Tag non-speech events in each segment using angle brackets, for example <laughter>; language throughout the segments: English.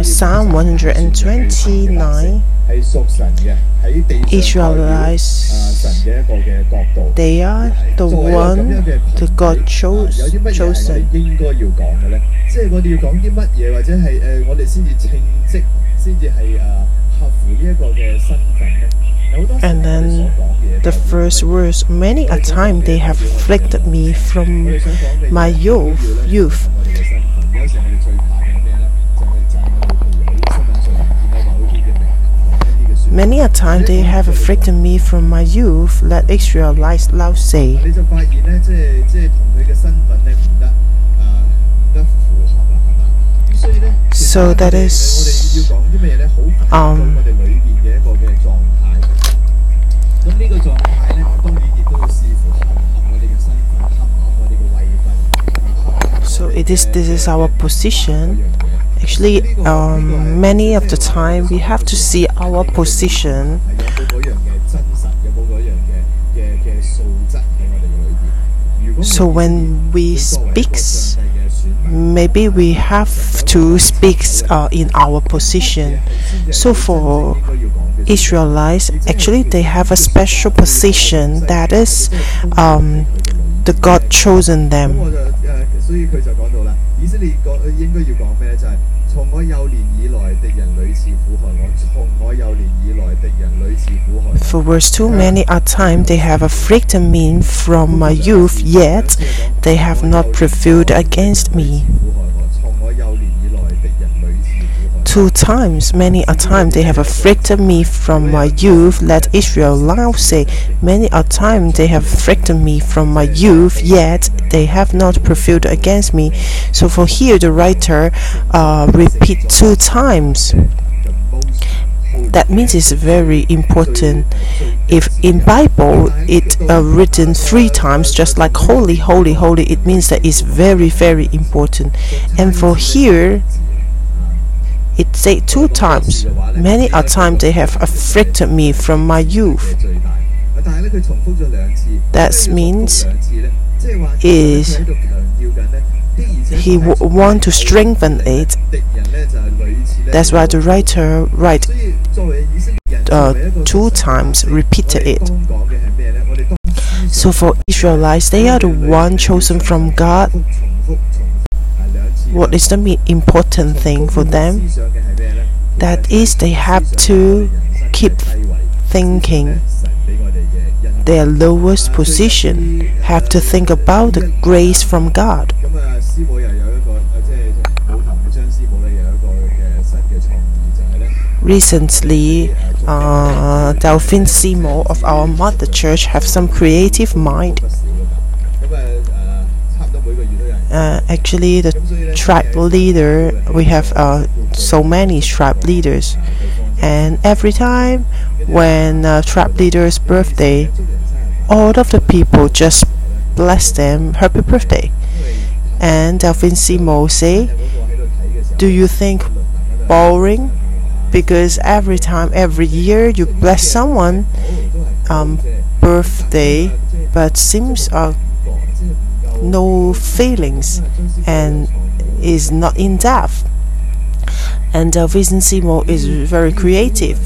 uh, Psalm 129, Israelites, they are the one the God chose chosen. 即系我哋要讲啲乜嘢，或者系诶、呃我哋先至称职，先至系诶合乎呢一个嘅身份咧。有好多时 And 我哋所 then 讲嘅嘢 the first verse, many a time they have afflicted me from 我哋想讲嘅嘢 my 最 youth, 紧要咧 youth. Many a time they have afflicted me from my youth, let Israelites loud say. 你就发现咧，即系即系同佢嘅身份咧唔得诶唔得符合啦，系嘛？咁所以咧，其实 So 我哋 that 我 is, 哋要讲啲咩嘢咧？好反映到 um, 我哋里边嘅一个嘅状态。咁呢个状态咧，当然亦都要视乎合唔合我哋嘅身份，合唔合我哋嘅位份。 So it is this is our position. actually um, many of the time we have to see our position. So when we speak maybe we have to speak uh, in our position. So for israelites actually they have a special position that is um, the god chosen them. 我就诶、所以佢就讲到啦，以色列讲应该要讲咩咧？就系、从我幼年以来，敌人屡次苦害我；从我幼年以来，敌人屡次苦害我。 For verse 2 Many a time they have afflicted me from my youth, yet they have not prevailed against me. Two times, many a time they have afflicted me from my youth. Let Israel loud say, Many a time they have afflicted me from my youth, yet they have not prevailed against me. So for here, the writer uh, repeat two times. That means it's very important. If in Bible it uh, written three times, just like holy, holy, holy, it means that it's very, very important. And for here, it said two times. Many a time they have afflicted me from my youth. That means is he would want to strengthen it. That's why the writer write uh, two times, repeated it. So for Israelites, they are the one chosen from God what is the important thing for them? That is, they have to keep thinking their lowest position, have to think about the grace from God. Recently, uh, Delphine Seymour of our mother church have some creative mind uh, actually, the tribe leader, we have uh, so many tribe leaders, and every time when uh, tribe leader's birthday, all of the people just bless them happy birthday. And Alvincimo say, "Do you think boring? Because every time, every year, you bless someone um, birthday, but seems uh, no feelings and is not in depth. And uh, Vision Simo is very creative.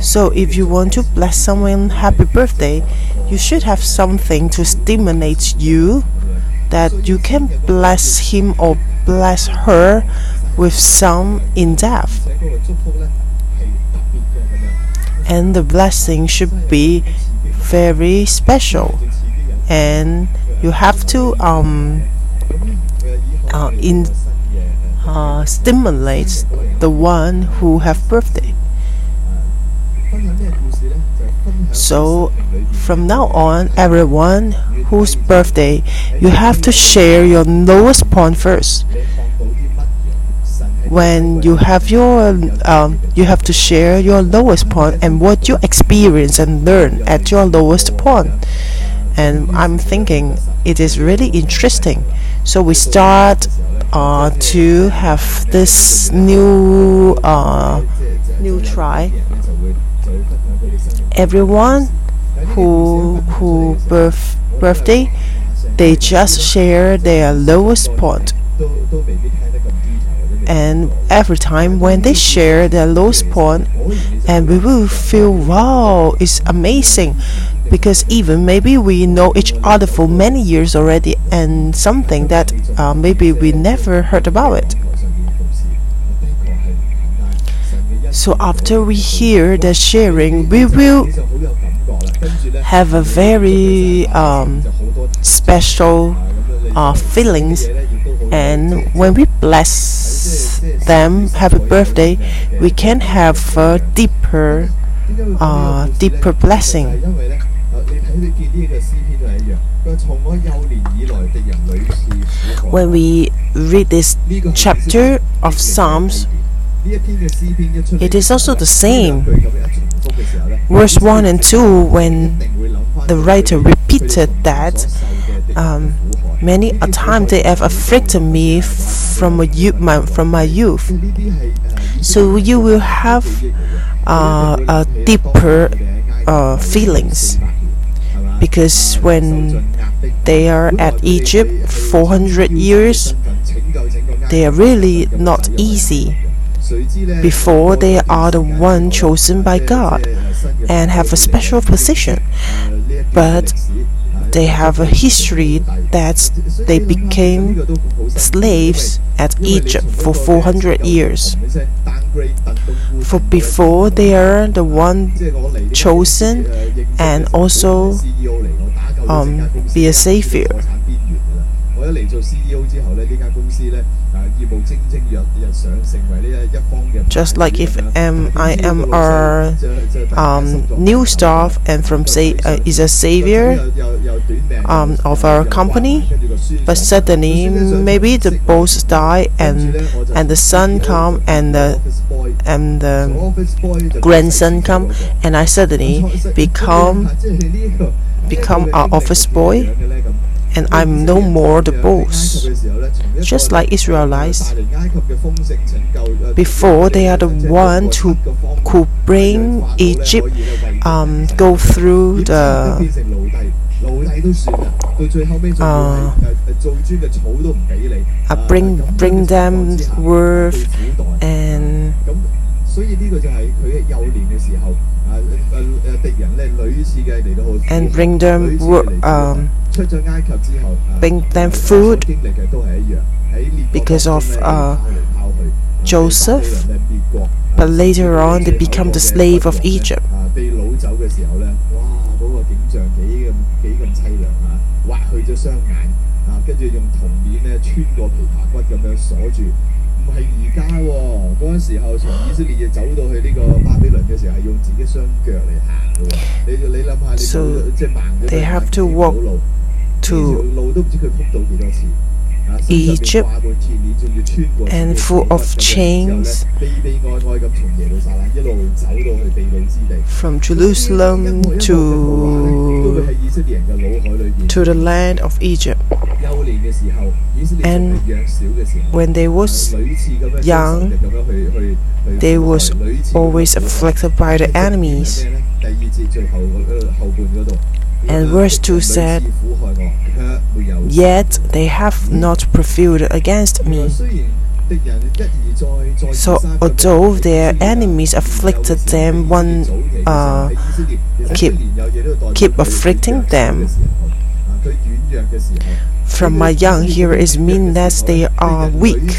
So, if you want to bless someone happy birthday, you should have something to stimulate you that you can bless him or bless her with some in depth. And the blessing should be very special and you have to um, uh, in, uh, stimulate the one who have birthday. So from now on, everyone whose birthday, you have to share your lowest point first when you have your um, you have to share your lowest point and what you experience and learn at your lowest point. And i'm thinking it is really interesting. So we start uh, to have this new uh, new try. Everyone who who birth, birthday they just share their lowest point and every time when they share their lost point and we will feel wow it's amazing. Because even maybe we know each other for many years already and something that uh, maybe we never heard about it. So after we hear the sharing we will have a very um, special uh, feelings and when we bless them, happy birthday, we can have a deeper, uh, deeper blessing. When we read this chapter of Psalms, it is also the same. Verse 1 and 2, when the writer repeated that, um, Many a time they have afflicted me from my, from my youth. So you will have uh, a deeper uh, feelings because when they are at Egypt 400 years, they are really not easy. Before they are the one chosen by God and have a special position, but they have a history that they became slaves at Egypt for 400 years. For before they are the one chosen and also um, be a savior. 我一嚟做 CEO 之后咧，呢间公司咧啊业务蒸蒸日日上，成为呢一一方嘅 Just like if um, I am a um, new staff and from say uh, is a savior um, of our company, but suddenly maybe the boss die and and the son come and the and the grandson come and I suddenly become <laughs> become our office boy and I'm no more the boss. Just like Israelites, before they are the one who could bring Egypt um, go through the uh, uh bring bring them worth and 咁所以呢个就系佢嘅幼年嘅时候，啊诶诶敌人咧屡次嘅嚟到去 and bring 屡 them 次 wo- 嚟到 um, 出咗埃及之后，啊 bring them 啊 food 经历嘅都系一样，喺列国 because 当 of, 中咧 uh, 抛嚟抛去啊 Joseph, 被巴比伦咧灭国啊 but later on they 甚至 become the 某个嘅 slave of 国王咧 Egypt. 啊被掳走嘅时候咧，哇嗰、个景象几咁几咁凄凉啊！挖去咗双眼啊，跟住用铜链咧穿过琵琶骨咁样锁住。 唔係而家喎，嗰陣時候從以色列走到去呢個巴比倫嘅時候，係用自己雙腳嚟行嘅喎。你你諗下，你 So 冇即係盲咗 they 對 have 眼 to 見唔到 walk 路呢 to 條路都唔知佢撲到幾多次。 Egypt and full of chains from Jerusalem to, to the land of Egypt. And when they was young, they was always afflicted by the enemies. And verse 2 said, Yet they have not prevailed against me. So, although their enemies afflicted them, one uh, keep keep afflicting them. From my young, here is that They are weak.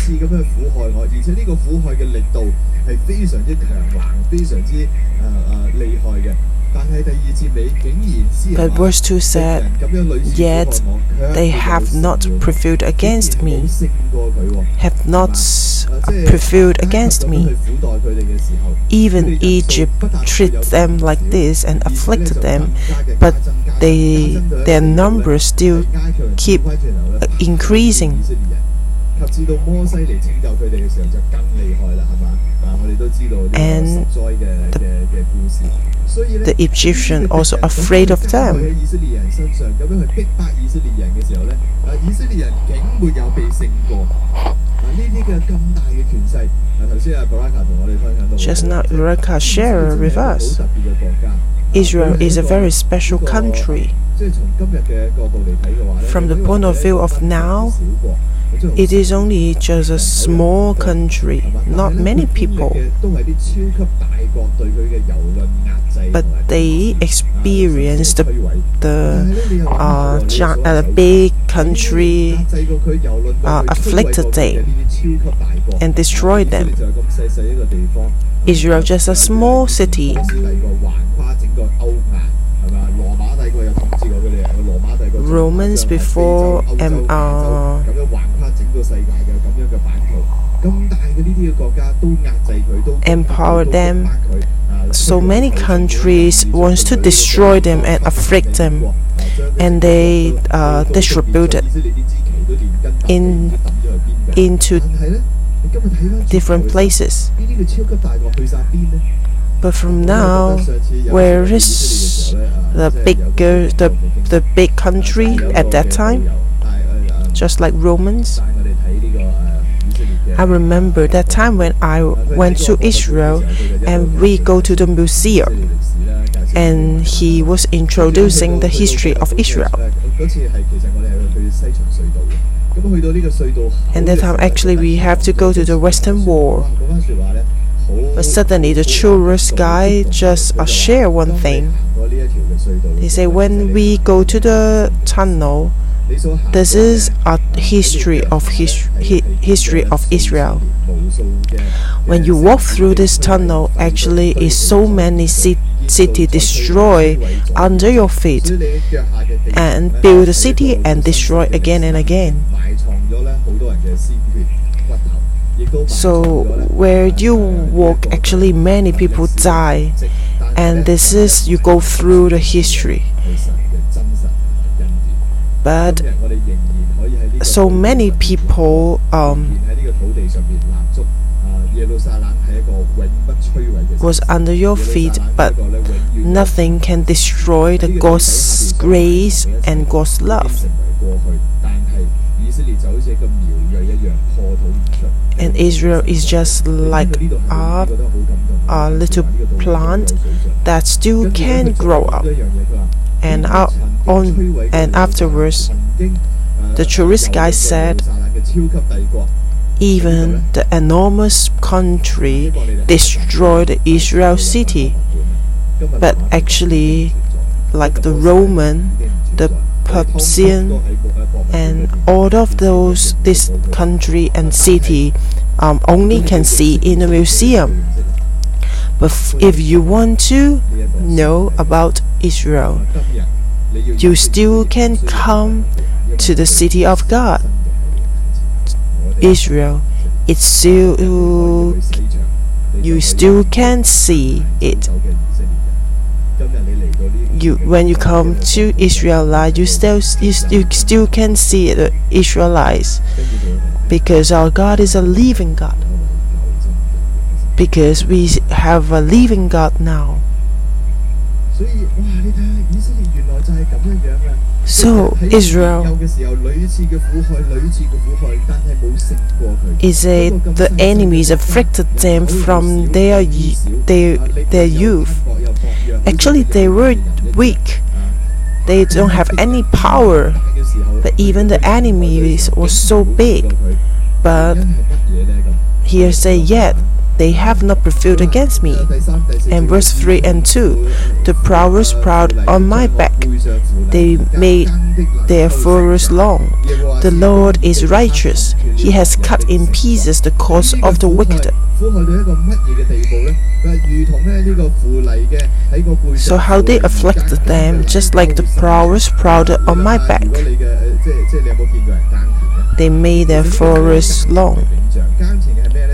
But verse 2 said, Yet they have not prevailed against me, have not prevailed against me. Even Egypt treated them like this and afflicted them, but they, their numbers still keep increasing and the, the also afraid of them. Just now, Uraka shared with us Israel is a very special country. From the point of view of now, it is only just a small country, not many people. But they experienced the, the uh, uh, big country uh, afflicted them and destroyed them. Israel just a small city. Romans before and uh, empower them. So many countries wants to destroy them and afflict them, and they uh, distributed in into different places. But from now, where is the bigger uh, the the big country at that time? Just like Romans. I remember that time when I went to Israel and we go to the museum and he was introducing the history of Israel. And that time actually we have to go to the Western Wall. But suddenly the tourist guy just uh, share one thing. He say when we go to the tunnel, this is a history of his, hi, history of Israel. When you walk through this tunnel, actually is so many ci- city destroy under your feet and build a city and destroy again and again. So where you walk, actually many people die, and this is you go through the history. But so many people um, was under your feet, but nothing can destroy the God's grace and God's love. And Israel is just like a, a little plant that still can grow up. And out on and afterwards, the tourist guy said, even the enormous country destroyed Israel city. But actually, like the Roman, the Persian, and all of those, this country and city um, only can see in a museum. But if you want to know about Israel, you still can come to the city of God. Israel, it's still you still can see it. You when you come to Israelite, you still you, you still can see the uh, Israelites because our God is a living God. Because we have a living God now. So Israel is a the enemies afflicted them from their their their youth. Actually, they were weak. They don't have any power. But even the enemies was so big. But here say yet they have not prevailed against me. And verse 3 and 2 The proud was proud on my back. They made their furrows long. The Lord is righteous. He has cut in pieces the cause of the wicked. So how they afflicted them, just like the proud was proud on my back. They made their furrows long.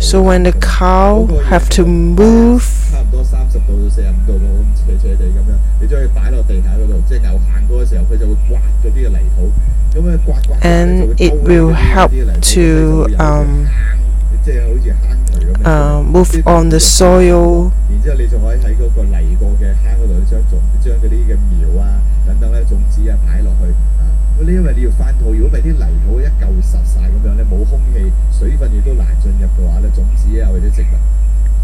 So when the 咁 cow have to move 差唔多三十度到四十五度咁斜斜地咁样，你将佢摆落地下嗰度，即系牛行过嘅时候，佢就会刮嗰啲嘅泥土，咁啊刮刮刮 And 咧就 it 会 will 勾起嗰啲 help 泥土 to, 就会有个 um, 坑即系好似坑渠咁样。 uh, move on the soil 然之后你仲可以喺嗰个泥过嘅坑嗰度将种将嗰啲嘅苗啊等等咧种子啊摆落去啊。咁 你因为你要翻土，如果唔系啲泥土一嚿实晒咁样咧，冇空气、水分亦都难进入嘅话咧，种子啊或者植物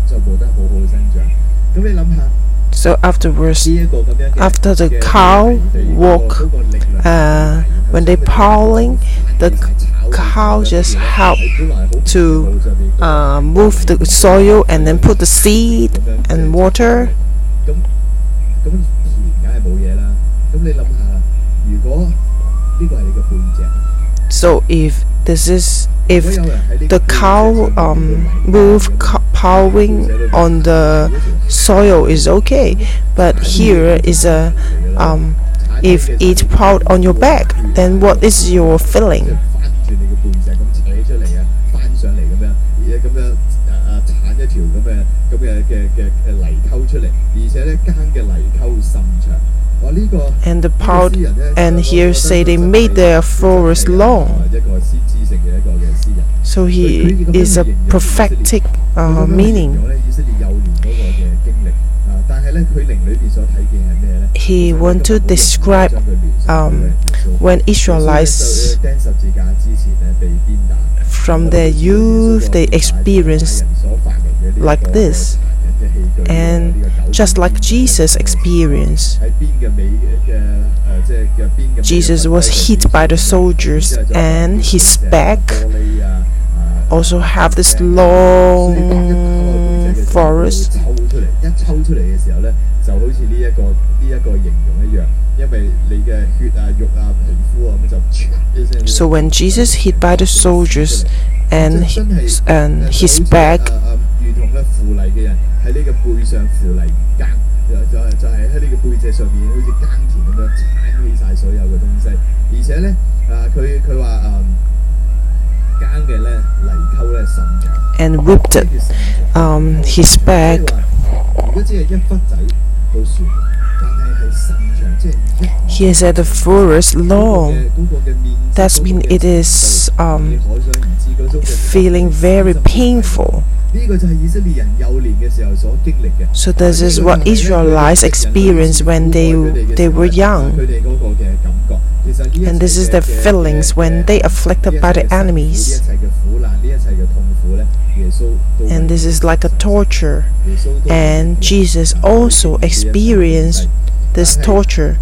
就冇得好好生长。咁你谂下 so afterwards 呢一个咁样嘅 After the 嘅 cow 泥地嗰个 walk, 嗰个力量 uh, when they plowing, the cow just help to uh, move the soil and then put the seed and water 咁咁田梗系冇嘢啦。咁你谂下，如果呢个系你嘅背脊， So if this is if the cow um, move ploughing on the soil is okay, but here is a um, if it plowed on your back, then what is your feeling? and the part and here say they made their forest long. So he is a prophetic uh, meaning. He want to describe um, when Israelites from their youth they experience like this. And just like Jesus experienced, Jesus was hit by the soldiers, and his back also have this long forest. So when Jesus hit by the soldiers and his, and his back 诶诶如同咧扶犁嘅人喺呢个背上扶犁耕，就就系就系喺呢个背脊上面好似耕田咁样铲起晒所有嘅东西，而且咧啊佢佢话诶耕嘅咧泥沟咧甚长。 and whipped it, um, his back 如果只系一忽仔都算，但系系甚长，即系一 he said the forest 嗰 long 个嘅嗰个嘅面积 That's 嗰个 mean 嘅 it is 程度 um, 你可想而知嗰种嘅 feeling very painful So this is what Israelites experienced when they they were young. And this is their feelings when they afflicted by the enemies. And this is like a torture. And Jesus also experienced this torture.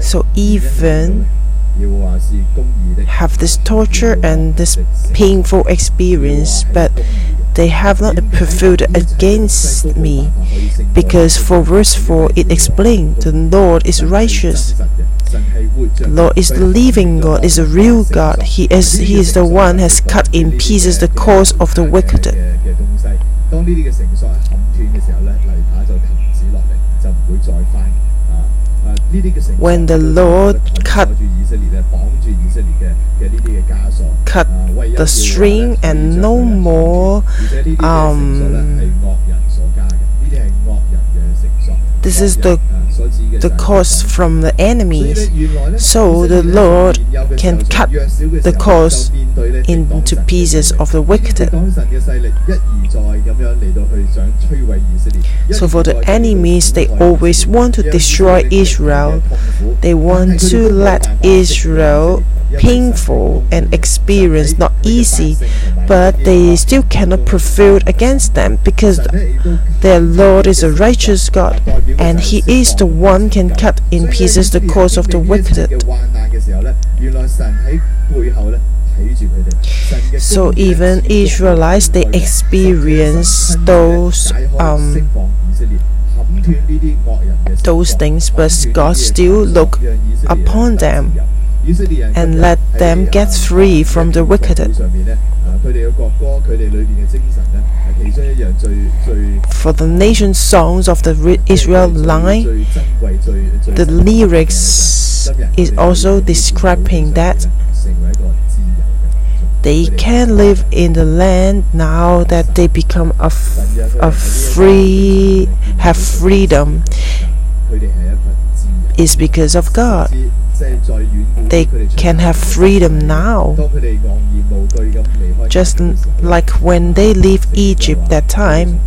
So even have this torture and this painful experience, but they have not prevailed against me, because for verse 4 it explained the Lord is righteous. The Lord is the living God, is the real God. He is, he is the one has cut in pieces the cause of the wicked. When the Lord cut cut the string and no more um, this is the the cause from the enemies so the lord can cut the cause into pieces of the wicked. So for the enemies, they always want to destroy Israel. They want to let Israel painful and experience not easy but they still cannot prevail against them because their lord is a righteous god and he is the one can cut in pieces the cause of the wicked so even Israelites, they experience those um, those things, but God still look upon them and let them get free from the wicked. For the nation songs of the Israel line, the lyrics is also describing that they can live in the land now that they become a, a free, have freedom, is because of God. They can have freedom now. Just like when they leave Egypt that time,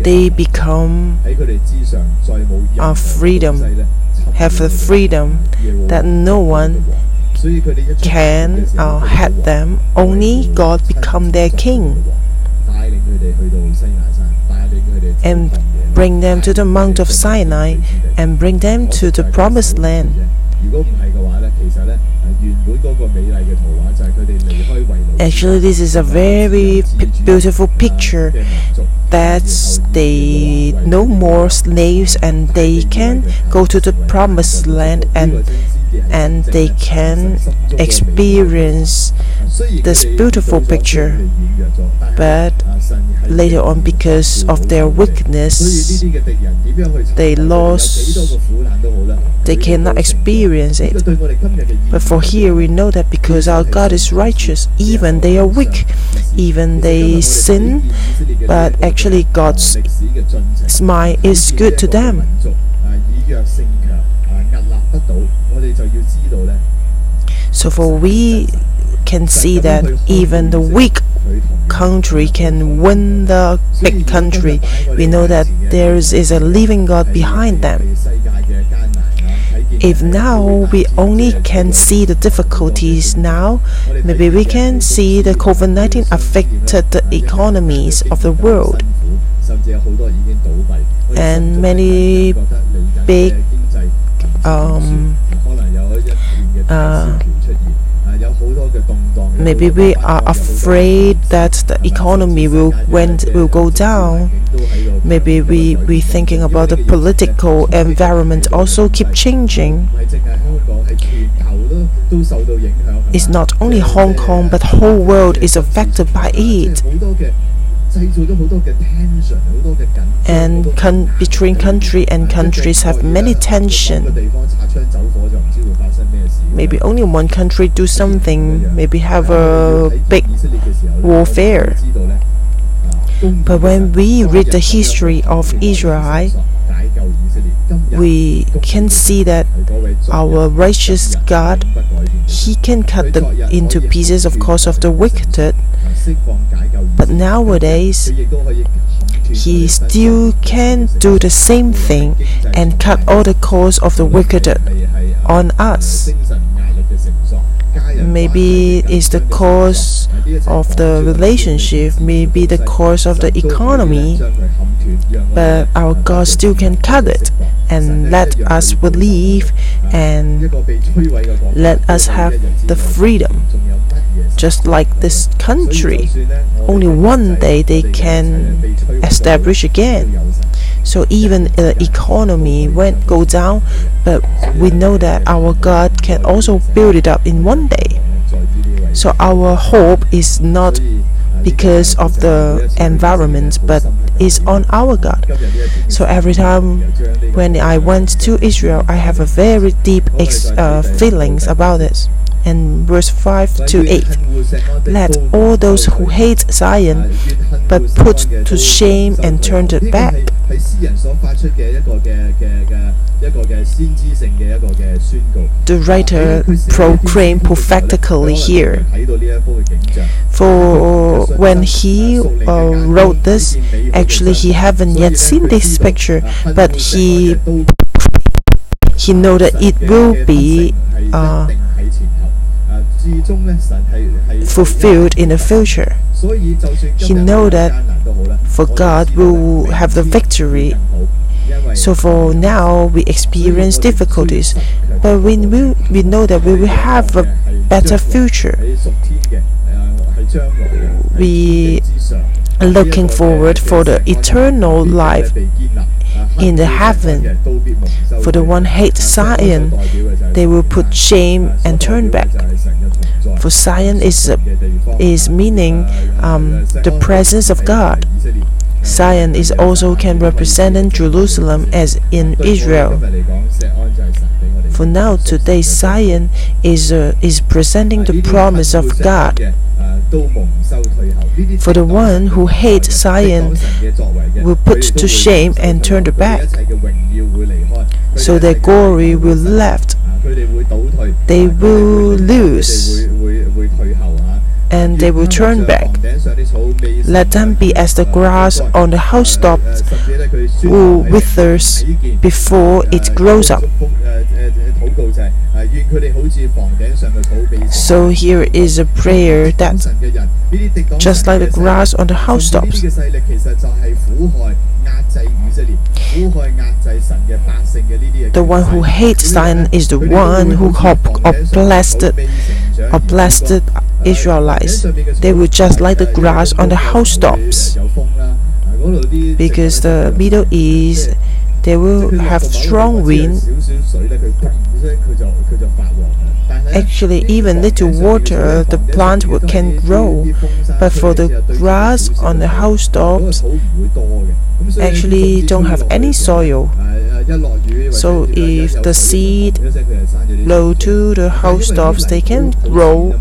they become a freedom have the freedom that no one can uh, or them. Only God become their king and bring them to the Mount of Sinai and bring them to the Promised Land. Actually, this is a very beautiful picture that they no more slaves and they can go to the promised land and and they can experience this beautiful picture. But later on, because of their weakness, they lost- they cannot experience it. But for here, we know that because our God is righteous, even they are weak, even they sin, but actually God's smile is good to them. So for we can see that even the weak country can win the big country. We know that there is a living God behind them. If now we only can see the difficulties now, maybe we can see the COVID 19 affected the economies of the world. And many big, um, uh, Maybe we are afraid that the economy will went will go down. Maybe we we thinking about the political environment also keep changing. It's not only Hong Kong but the whole world is affected by it. And con- between country and countries have many tension. Maybe only one country do something, maybe have a big warfare. But when we read the history of Israel, we can see that our righteous God, He can cut them into pieces, of course, of the wicked. But nowadays, He still can do the same thing and cut all the cause of the wicked on us. Maybe it's the cause of the relationship, maybe the cause of the economy, but our God still can cut it and let us believe and let us have the freedom. Just like this country, only one day they can establish again. So even the economy won't go down, but we know that our God can also build it up in one day. So our hope is not because of the environment, but is on our God. So every time when I went to Israel, I have a very deep uh, feelings about this. And verse 5 to 8 Let all those who hate Zion but put to shame and turned it back. The writer proclaimed prophetically here. For when he uh, wrote this, actually he haven't yet seen this picture, but he he know that it will be uh, fulfilled in the future. He know that For God we will have the victory. So for now we experience difficulties, but we we know that we will have a better future. We are looking forward for the eternal life in the heaven. For the one hate Zion, they will put shame and turn back. For Zion is is meaning um, the presence of God. Zion is also can represent in Jerusalem as in Israel. For now, today, Zion is uh, is presenting the promise of God. For the one who hates Zion will put to shame and turn the back, so their glory will left. They will lose and they will turn back. Let them be as the grass on the housetops who withers before it grows up. So here is a prayer that, just like the grass on the housetops, the one who hates Zion is the one who or blessed Israelites. They will just like the grass on the housetops. Because the Middle East, they will have strong wind. Actually, even little water, the plant can grow. But for the grass on the housetops, actually don't have any soil. So if the seed blow to the housetops, they can grow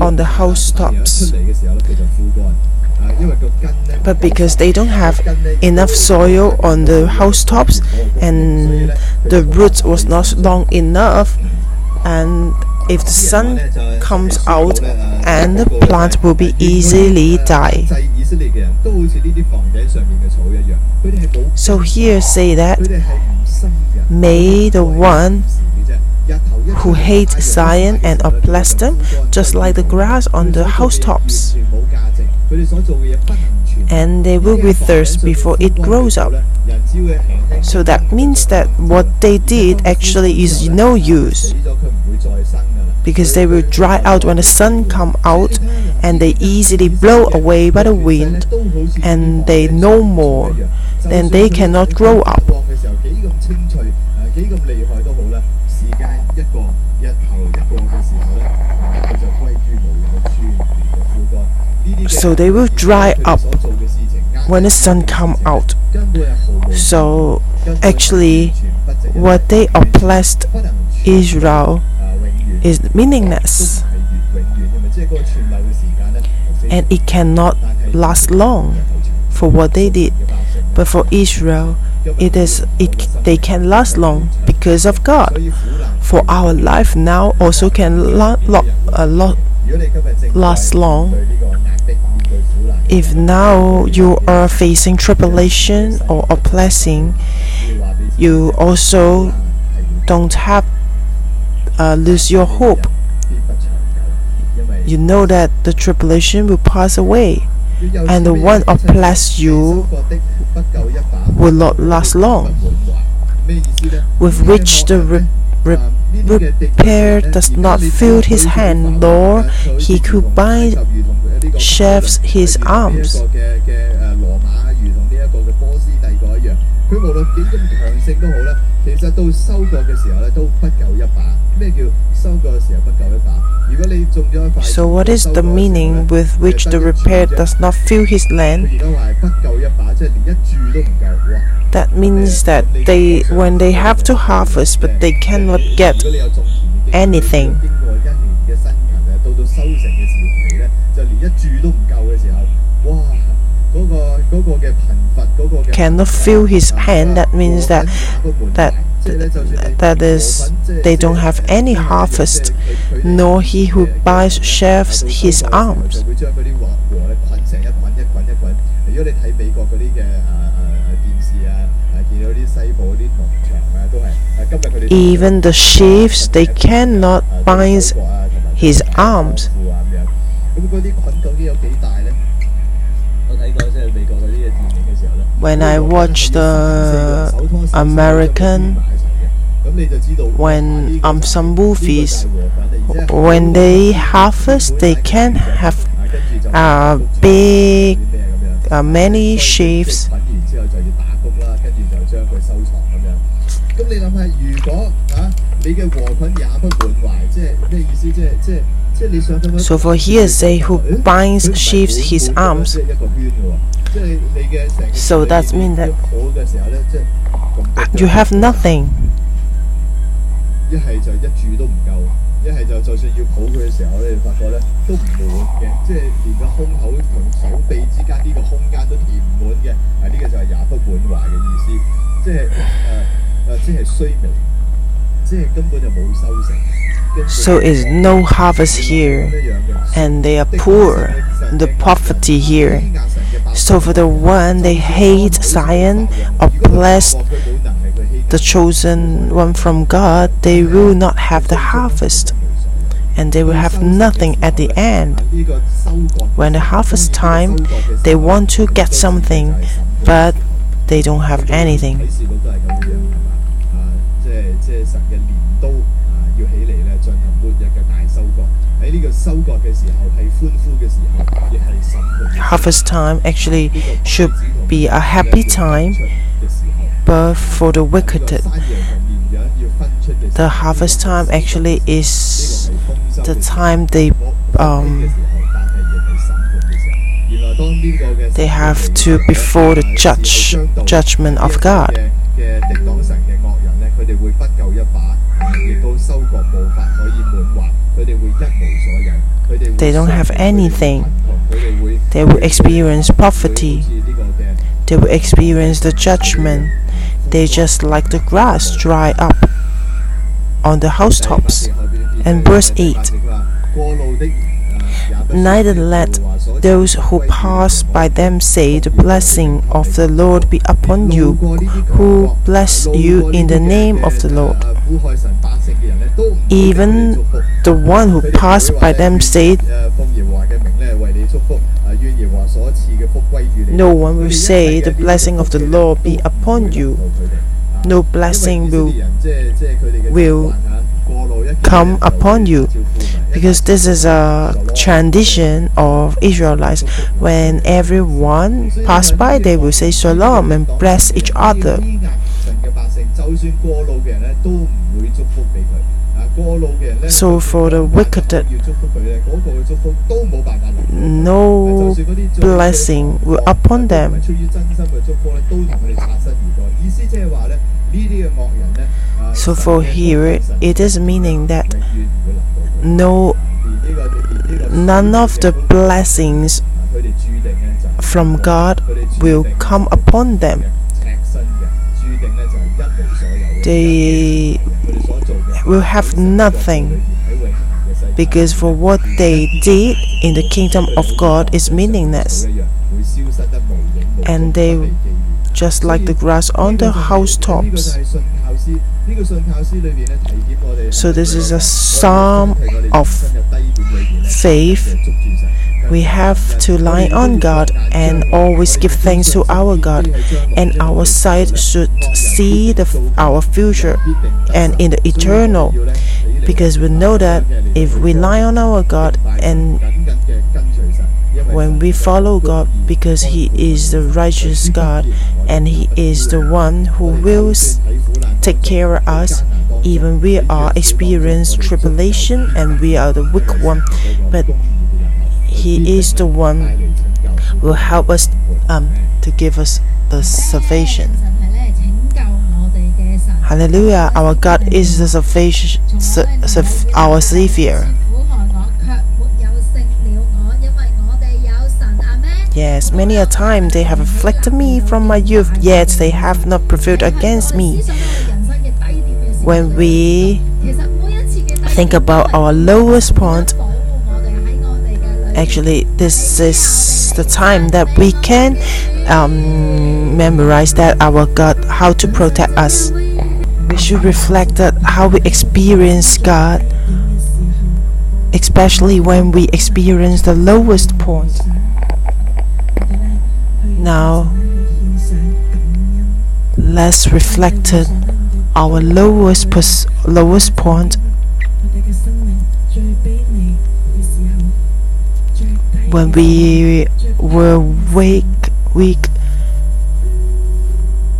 on the housetops. But because they don't have enough soil on the housetops and the roots was not long enough and if the sun comes out and the plant will be easily die. So here say that may the one who hate Zion and oppress them, just like the grass on the housetops. And they will be wither before it grows up. So that means that what they did actually is no use. Because they will dry out when the sun come out and they easily blow away by the wind and they no more. Then they cannot grow up. So they will dry up when the sun come out. So actually what they oppressed Israel is meaningless. And it cannot last long for what they did. But for Israel it is it they can last long because of God. For our life now also can la, la, uh, la, last long. If now you are facing tribulation or a blessing you also don't have uh, lose your hope. You know that the tribulation will pass away and the one oppress you will not last long, with which the re re repair does not fill his hand, nor he could bind sheaves his arms. 佢无论几咁强盛都好啦，其实到收割嘅时候咧都不够一把。咩叫收割嘅时候不够一把？如果你种咗一块，So what is the meaning with which the repair does not fill his land? That means that they when they have to harvest but they cannot get anything. Cannot feel his hand. That means that that that is they don't have any harvest, nor he who buys sheaves his arms. Even the sheaves they cannot bind his arms. When I watch the American, when um some movies, when they harvest, they can have uh, big, uh, many sheaves. So for hearsay, who binds sheaves his arms. So that means that you have nothing. <laughs> so is no harvest here, and they are poor, the poverty here. So for the one they hate Zion, oppressed the chosen one from God, they will not have the harvest, and they will have nothing at the end. When the harvest time, they want to get something, but they don't have anything. 喺呢个收割嘅时候系欢呼嘅时候，亦系审判嘅时候。 Harvest time actually should be a happy time, 嘅时候。 but for the wicked, 山羊同绵羊要分出嘅时候 the harvest time actually is 呢个系丰收 the 嘅时候 time they 我 um 嘅时候，但系亦系审判嘅时候。原来当呢个嘅 they have to before the judge judgment of God. They don't have anything. They will experience poverty. They will experience the judgment. They just like the grass dry up on the housetops. And verse 8 Neither let those who pass by them say, The blessing of the Lord be upon you, who bless you in the name of the Lord. Even the one who passed by them said, No one will say, The blessing of the Lord be upon you. No blessing will will come upon you because this is a tradition of Israelites. When everyone pass by, they will say shalom and bless each other. So for the wicked, no blessing will upon them. So for here, it is meaning that no, none of the blessings from God will come upon them. They will have nothing because for what they did in the kingdom of God is meaningless, and they just like the grass on the housetops. So this is a psalm of faith. We have to lie on God and always give thanks to our God, and our sight should see the, our future and in the eternal, because we know that if we lie on our God and when we follow God, because He is the righteous God and He is the one who will take care of us, even we are experience tribulation and we are the weak one, but He is the one will help us um, to give us the salvation. Hallelujah! Our God is the salvation, sa- sa- our Savior. Yes, many a time they have afflicted me from my youth, yet they have not prevailed against me. When we think about our lowest point, actually, this is the time that we can um, memorize that our God, how to protect us. We should reflect that how we experience God, especially when we experience the lowest point. Now, let's reflect our lowest, lowest point when we were weak, weak,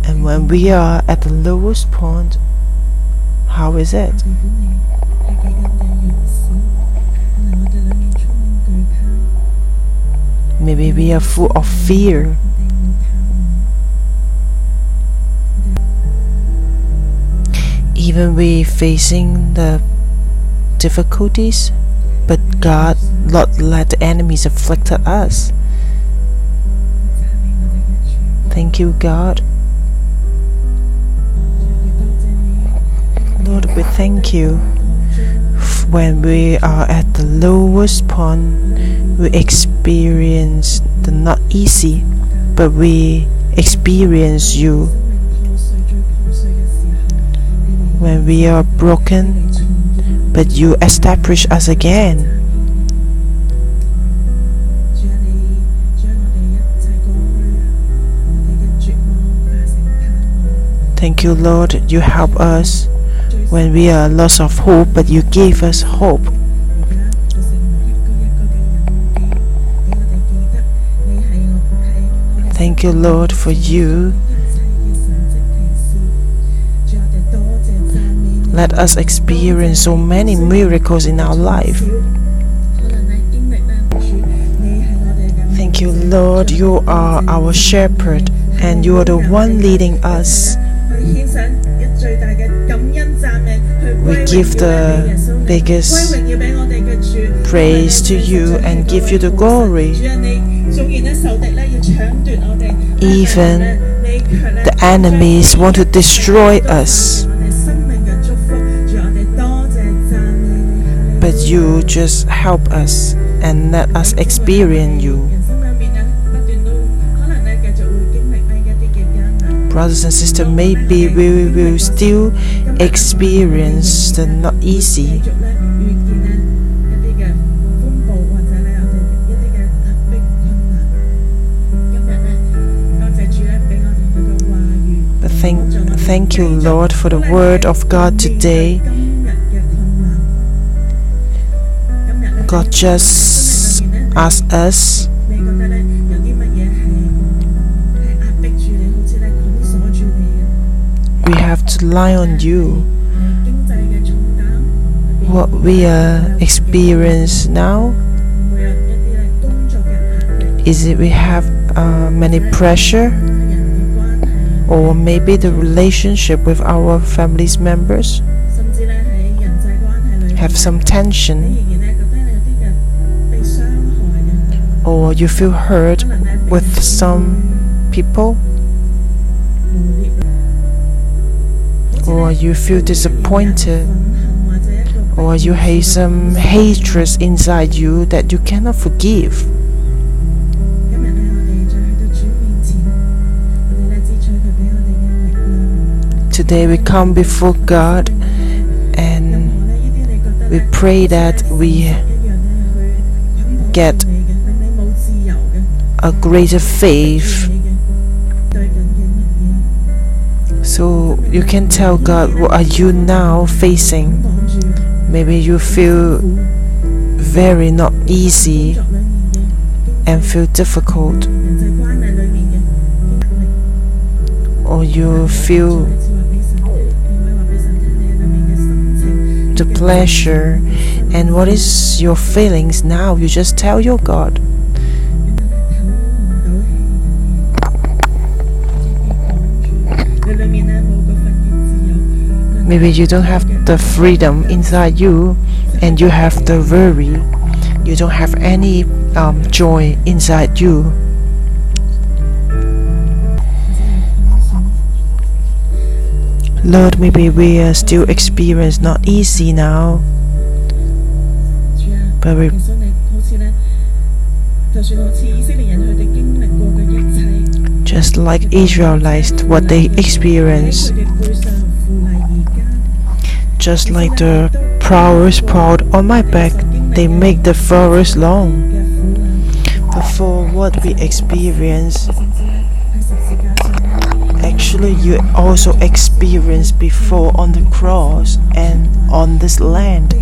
and when we are at the lowest point, how is it? Maybe we are full of fear. even we facing the difficulties, but God not let the enemies afflict us. Thank you, God. Lord, we thank you. When we are at the lowest point, we experience the not easy, but we experience you when we are broken, but you establish us again. Thank you, Lord, you help us when we are lost of hope, but you give us hope. Thank you, Lord, for you Let us experience so many miracles in our life. Thank you, Lord. You are our shepherd and you are the one leading us. We give the biggest praise to you and give you the glory. Even the enemies want to destroy us. but you just help us and let us experience you. Brothers and sisters, maybe we will still experience the not easy. But thank, thank you, Lord, for the word of God today. gorgeous as us. We have to lie on you. What we are experience now is it we have uh, many pressure or maybe the relationship with our family's members have some tension or you feel hurt with some people or you feel disappointed or you have some hatred inside you that you cannot forgive. Today we come before God and we pray that we get a greater faith. So you can tell God what are you now facing. Maybe you feel very not easy and feel difficult. Or you feel the pleasure and what is your feelings now you just tell your God Maybe you don't have the freedom inside you, and you have the worry. You don't have any um, joy inside you. Lord, maybe we are still experience not easy now, but we just like Israelites, what they experience, just like the prowess proud on my back, they make the forest long. But for what we experience, actually you also experienced before on the cross and on this land.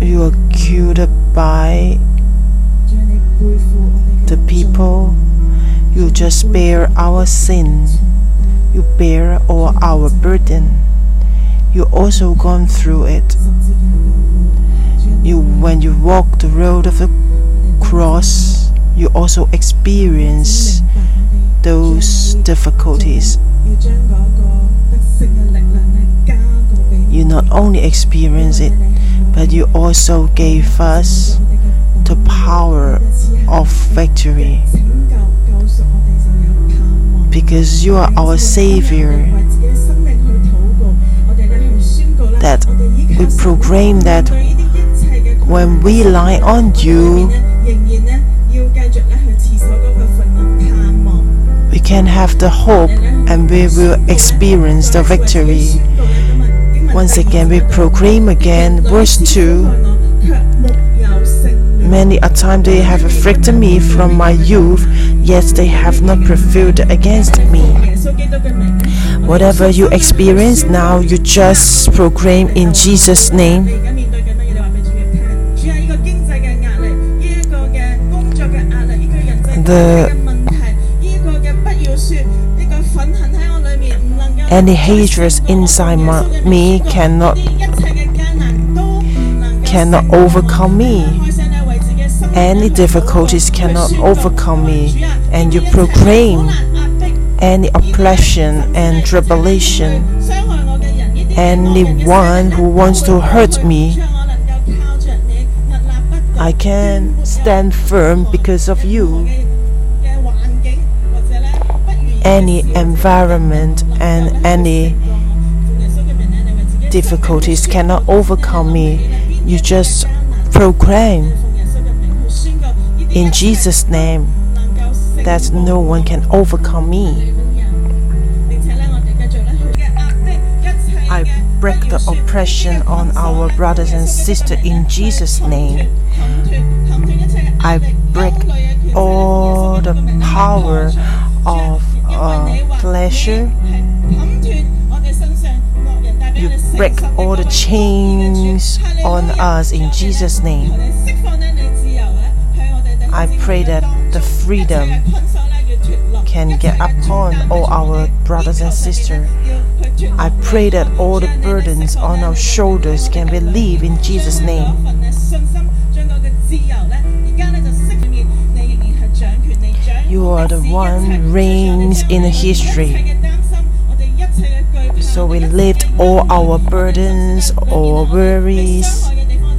You are killed by the people. You just bear our sin. You bear all our burden. You also gone through it. You when you walk the road of the cross, you also experience those difficulties. You not only experience it, but you also gave us the power of victory. Because you are our Savior, that we proclaim that when we lie on you, we can have the hope and we will experience the victory. Once again, we proclaim again, verse 2 Many a time they have afflicted me from my youth, yet they have not prevailed against me. Whatever you experience now, you just proclaim in Jesus' name. The any hatred inside my, me cannot cannot overcome me. Any difficulties cannot overcome me, and you proclaim any oppression and tribulation. Anyone who wants to hurt me, I can stand firm because of you. Any environment and any difficulties cannot overcome me. You just proclaim in Jesus' name that no one can overcome me. I break the oppression on our brothers and sisters in Jesus' name. I break all the power of uh, pleasure. You break all the chains on us in Jesus' name. I pray that the freedom can get upon all our brothers and sisters. I pray that all the burdens on our shoulders can be relieved in Jesus' name. You are the one reigns in history. So we lift all our burdens or worries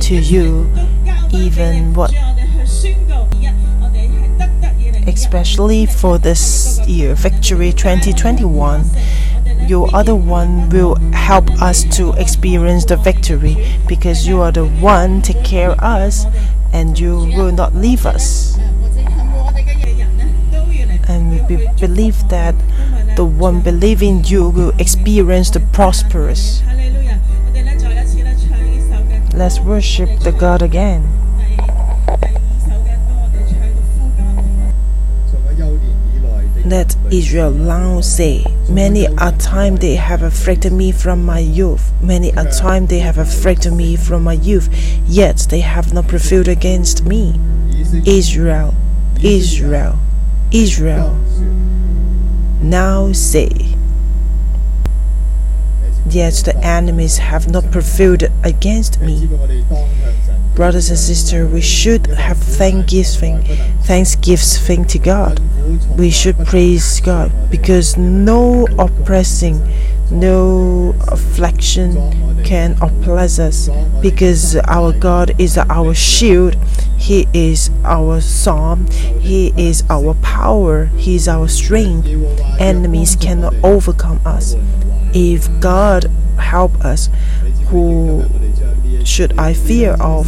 to you, even what especially for this year, Victory 2021. You are the one will help us to experience the victory because you are the one take care of us and you will not leave us. And we believe that the one believing you will experience the prosperous. Let's worship the God again. Let Israel now say, Many a time they have afflicted me from my youth, many a time they have afflicted me from my youth, yet they have not prevailed against me. Israel, Israel, Israel, now say, Yet the enemies have not prevailed against me. Brothers and sisters, we should have thanksgiving, thanksgiving to God. We should praise God because no oppressing, no affliction can oppress us because our God is our shield. He is our psalm. He is our power. He is our strength. Enemies cannot overcome us. If God help us, who should I fear of?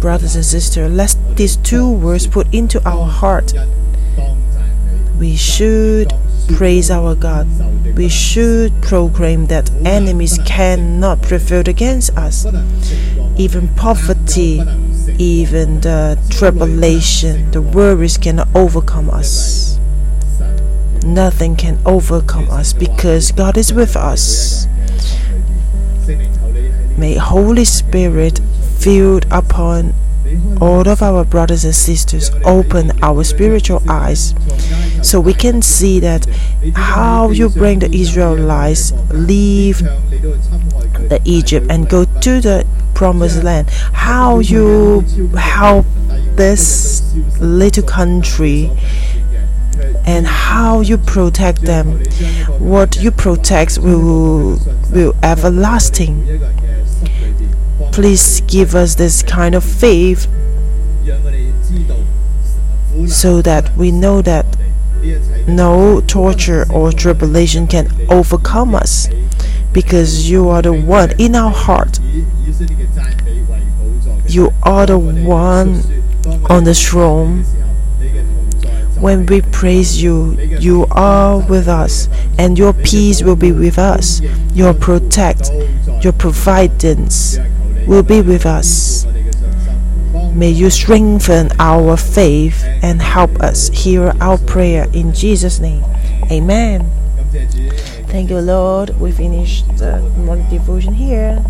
Brothers and sisters, let these two words put into our heart. We should praise our God. We should proclaim that enemies cannot prevail against us. Even poverty, even the tribulation, the worries cannot overcome us. Nothing can overcome us because God is with us. May Holy Spirit fill upon all of our brothers and sisters open our spiritual eyes so we can see that how you bring the Israelites leave the Egypt and go to the promised land. How you help this little country and how you protect them. What you protect will will everlasting please give us this kind of faith so that we know that no torture or tribulation can overcome us because you are the one in our heart. You are the one on the throne. When we praise you, you are with us, and your peace will be with us. Your protect, your providence will be with us. May you strengthen our faith and help us hear our prayer in Jesus' name. Amen. Thank you, Lord. We finished the morning devotion here.